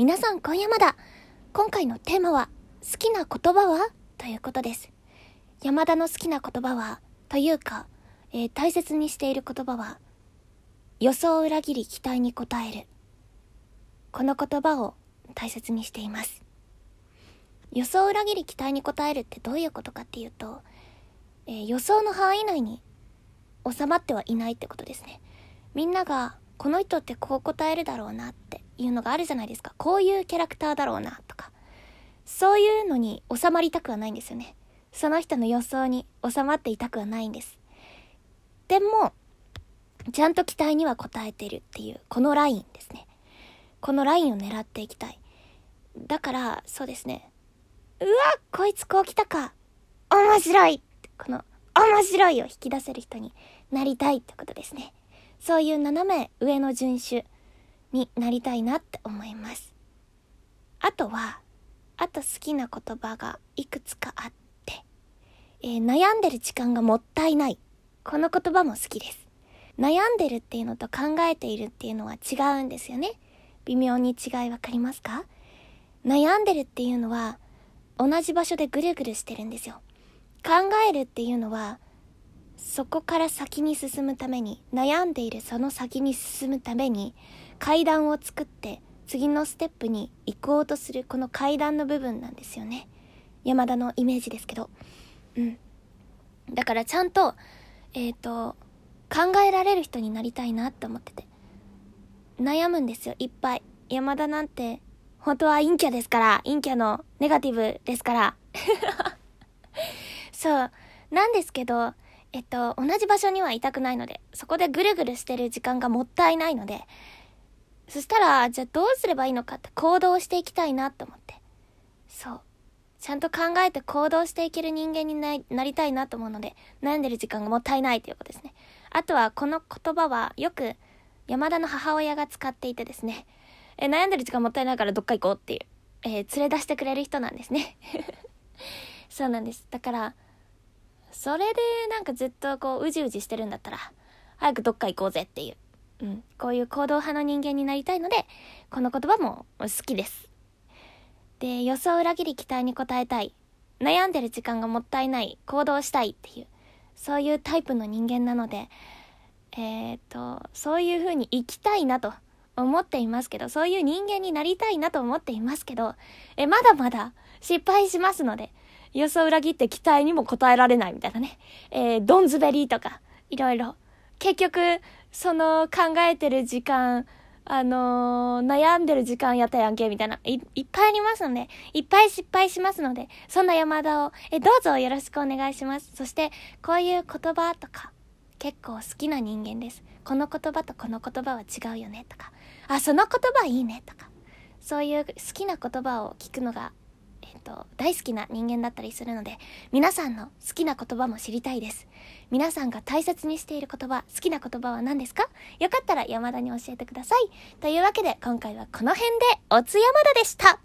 皆さん今夜まだ今回のテーマは好きな言葉は？ということです。山田の好きな言葉は？というか、えー、大切にしている言葉は？予想を裏切り期待に応える。この言葉を大切にしています。予想を裏切り期待に応えるってどういうことかっていうと、えー、予想の範囲内に収まってはいないってことですね。みんながこの人ってこう答えるだろうなっていうのがあるじゃないですか。こういうキャラクターだろうなとか。そういうのに収まりたくはないんですよね。その人の予想に収まっていたくはないんです。でもちゃんと期待には応えてるっていうこのラインですね。このラインを狙っていきたい。だからそうですね。うわこいつこう来たか。面白い。この面白いを引き出せる人になりたいってことですね。そういう斜め上の順守。になりたいなって思います。あとはあと好きな言葉がいくつかあって、えー、悩んでる時間がもったいない。この言葉も好きです。悩んでるっていうのと考えているっていうのは違うんですよね。微妙に違いわかりますか？悩んでるっていうのは同じ場所でぐるぐるしてるんですよ。考えるっていうのはそこから先に進むために悩んでいるその先に進むために階段を作って次のステップに行こうとするこの階段の部分なんですよね。山田のイメージですけど。うん。だからちゃんとえっ、ー、と考えられる人になりたいなって思ってて。悩むんですよいっぱい。山田なんて本当は陰キャですから陰キャのネガティブですから。そう。なんですけどえっと同じ場所にはいたくないのでそこでぐるぐるしてる時間がもったいないのでそしたらじゃあどうすればいいのかって行動していきたいなって思って。そう。ちゃんと考えて行動していける人間になりたいなと思うので悩んでる時間がもったいないということですね。あとはこの言葉はよく山田の母親が使っていてですね、え悩んでる時間もったいないからどっか行こうっていう、えー、連れ出してくれる人なんですね。そうなんです。だから、それでなんかずっとこううじうじしてるんだったら、早くどっか行こうぜっていう、うん、こういう行動派の人間になりたいので、この言葉も好きです。で、予想を裏切り期待に応えたい。悩んでる時間がもったいない。行動したいっていう。そういうタイプの人間なので、えっ、ー、と、そういう風に生きたいなと思っていますけど、そういう人間になりたいなと思っていますけど、え、まだまだ失敗しますので、予想裏切って期待にも応えられないみたいなね。えー、ドンズベリーとか、いろいろ。結局、その考えてる時間、あのー、悩んでる時間やったやんけ、みたいな、い、いっぱいありますので、いっぱい失敗しますので、そんな山田を、え、どうぞよろしくお願いします。そして、こういう言葉とか、結構好きな人間です。この言葉とこの言葉は違うよねとか、あ、その言葉いいねとか、そういう好きな言葉を聞くのが、と、大好きな人間だったりするので、皆さんの好きな言葉も知りたいです。皆さんが大切にしている言葉、好きな言葉は何ですか？よかったら山田に教えてください。というわけで、今回はこの辺で、おつ山田でした